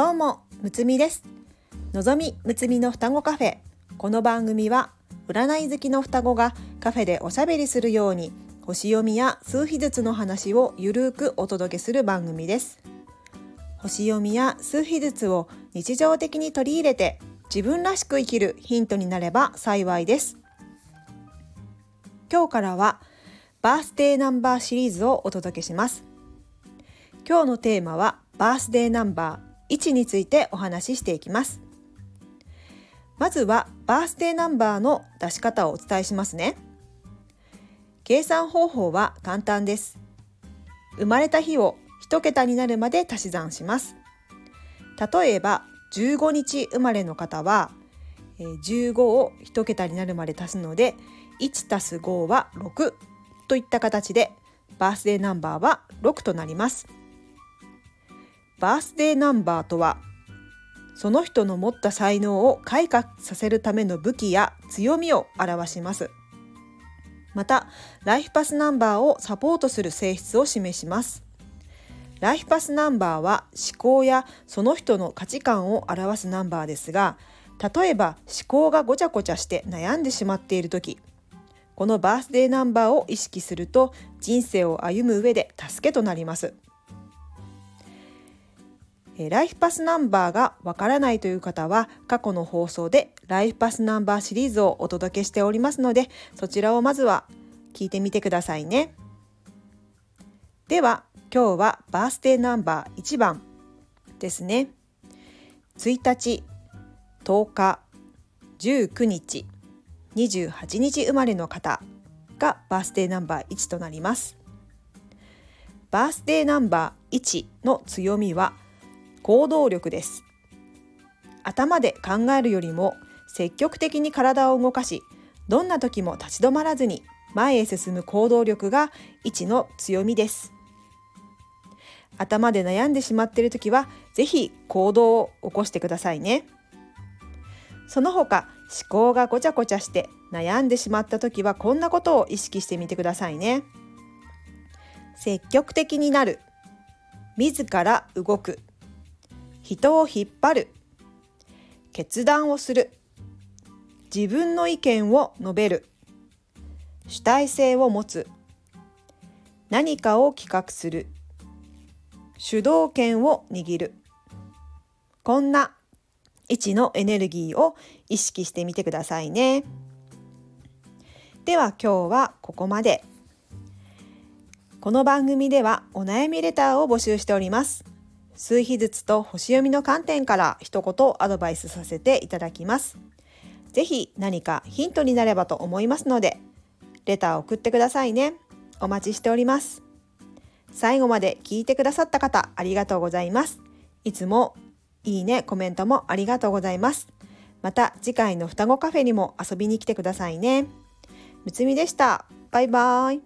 どうもむつみです。のぞみむつみの双子カフェ。この番組は占い好きの双子がカフェでおしゃべりするように星読みや数秘術の話をゆるーくお届けする番組です。星読みや数秘術を日常的に取り入れて自分らしく生きるヒントになれば幸いです。今日からはバースデーナンバーシリーズをお届けします。今日のテーマはバースデーナンバー1についてお話ししていきます。まずはバースデーナンバーの出し方をお伝えしますね。計算方法は簡単です。生まれた日を1桁になるまで足し算します。例えば15日生まれの方は15を1桁になるまで足すので1 5は6といった形でバースデーナンバーは6となります。バースデーナンバーとはその人の持った才能を開花させるための武器や強みを表します。またライフパスナンバーをサポートする性質を示します。ライフパスナンバーは思考やその人の価値観を表すナンバーですが例えば思考がごちゃごちゃして悩んでしまっている時このバースデーナンバーを意識すると人生を歩む上で助けとなります。ライフパスナンバーがわからないという方は過去の放送でライフパスナンバーシリーズをお届けしておりますのでそちらをまずは聞いてみてくださいね。では今日はバースデーナンバー1番ですね。1日10日19日28日生まれの方がバースデーナンバー1となります。バースデーナンバー1の強みは行動力です。頭で考えるよりも積極的に体を動かしどんな時も立ち止まらずに前へ進む行動力が1の強みです。頭で悩んでしまっている時は是非行動を起こしてくださいね。その他思考がごちゃごちゃして悩んでしまった時はこんなことを意識してみてくださいね。積極的になる。自ら動く。人を引っ張る。決断をする。自分の意見を述べる。主体性を持つ。何かを企画する。主導権を握る。こんな位置のエネルギーを意識してみてくださいね。では今日はここまで。この番組ではお悩みレターを募集しております。数秘術と星読みの観点から一言アドバイスさせていただきます。ぜひ何かヒントになればと思いますので、レターを送ってくださいね。お待ちしております。最後まで聞いてくださった方、ありがとうございます。いつもいいね、コメントもありがとうございます。また次回の双子カフェにも遊びに来てくださいね。むつみでした。バイバーイ。